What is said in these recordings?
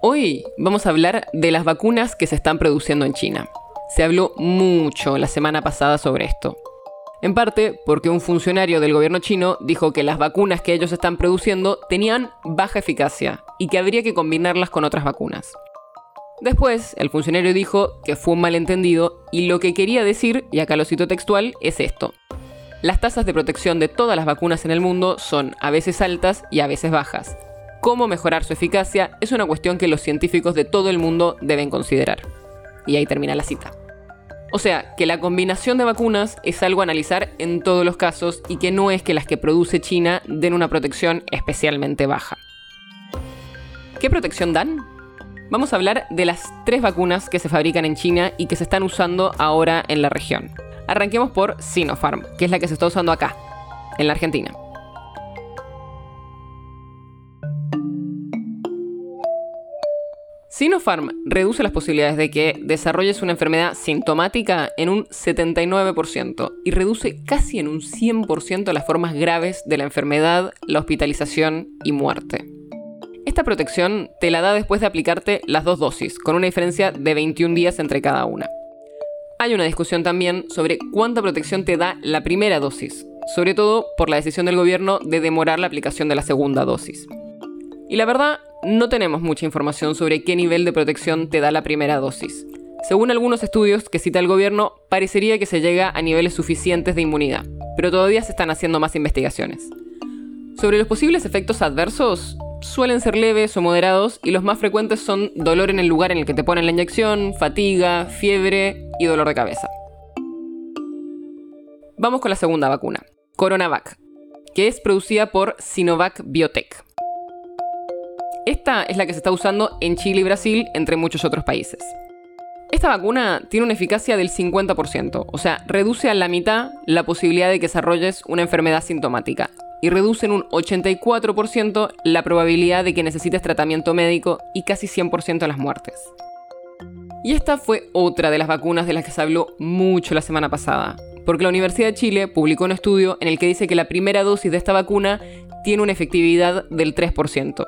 Hoy vamos a hablar de las vacunas que se están produciendo en China. Se habló mucho la semana pasada sobre esto. En parte porque un funcionario del gobierno chino dijo que las vacunas que ellos están produciendo tenían baja eficacia y que habría que combinarlas con otras vacunas. Después, el funcionario dijo que fue un malentendido y lo que quería decir, y acá lo cito textual, es esto. Las tasas de protección de todas las vacunas en el mundo son a veces altas y a veces bajas, cómo mejorar su eficacia es una cuestión que los científicos de todo el mundo deben considerar. Y ahí termina la cita. O sea, que la combinación de vacunas es algo a analizar en todos los casos y que no es que las que produce China den una protección especialmente baja. ¿Qué protección dan? Vamos a hablar de las tres vacunas que se fabrican en China y que se están usando ahora en la región. Arranquemos por Sinopharm, que es la que se está usando acá, en la Argentina. Sinopharm reduce las posibilidades de que desarrolles una enfermedad sintomática en un 79% y reduce casi en un 100% las formas graves de la enfermedad, la hospitalización y muerte. Esta protección te la da después de aplicarte las dos dosis, con una diferencia de 21 días entre cada una. Hay una discusión también sobre cuánta protección te da la primera dosis, sobre todo por la decisión del gobierno de demorar la aplicación de la segunda dosis. Y la verdad, no tenemos mucha información sobre qué nivel de protección te da la primera dosis. Según algunos estudios que cita el gobierno, parecería que se llega a niveles suficientes de inmunidad, pero todavía se están haciendo más investigaciones. Sobre los posibles efectos adversos, suelen ser leves o moderados y los más frecuentes son dolor en el lugar en el que te ponen la inyección, fatiga, fiebre y dolor de cabeza. Vamos con la segunda vacuna, Coronavac, que es producida por Sinovac Biotech. Esta es la que se está usando en Chile y Brasil, entre muchos otros países. Esta vacuna tiene una eficacia del 50%, o sea, reduce a la mitad la posibilidad de que desarrolles una enfermedad sintomática y reduce en un 84% la probabilidad de que necesites tratamiento médico y casi 100% las muertes. Y esta fue otra de las vacunas de las que se habló mucho la semana pasada, porque la Universidad de Chile publicó un estudio en el que dice que la primera dosis de esta vacuna tiene una efectividad del 3%,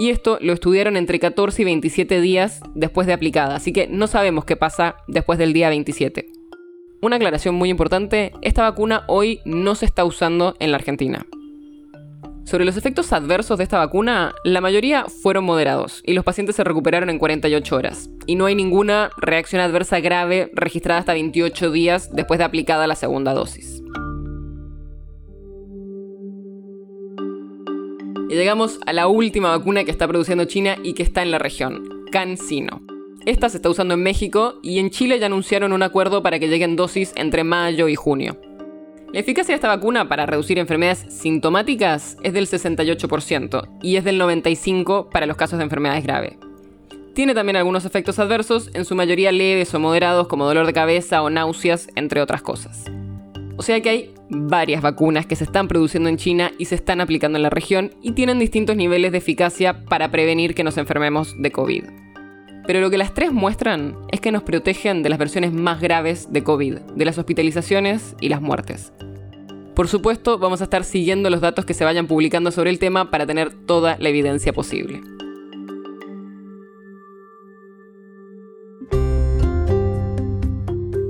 y esto lo estudiaron entre 14 y 27 días después de aplicada, así que no sabemos qué pasa después del día 27. Una aclaración muy importante, esta vacuna hoy no se está usando en la Argentina. Sobre los efectos adversos de esta vacuna, la mayoría fueron moderados y los pacientes se recuperaron en 48 horas. Y no hay ninguna reacción adversa grave registrada hasta 28 días después de aplicada la segunda dosis. Y llegamos a la última vacuna que está produciendo China y que está en la región, CanSino. Esta se está usando en México y en Chile ya anunciaron un acuerdo para que lleguen dosis entre mayo y junio. La eficacia de esta vacuna para reducir enfermedades sintomáticas es del 68% y es del 95% para los casos de enfermedades graves. Tiene también algunos efectos adversos, en su mayoría leves o moderados como dolor de cabeza o náuseas, entre otras cosas. O sea que hay varias vacunas que se están produciendo en China y se están aplicando en la región y tienen distintos niveles de eficacia para prevenir que nos enfermemos de COVID. Pero lo que las tres muestran es que nos protegen de las versiones más graves de COVID, de las hospitalizaciones y las muertes. Por supuesto, vamos a estar siguiendo los datos que se vayan publicando sobre el tema para tener toda la evidencia posible.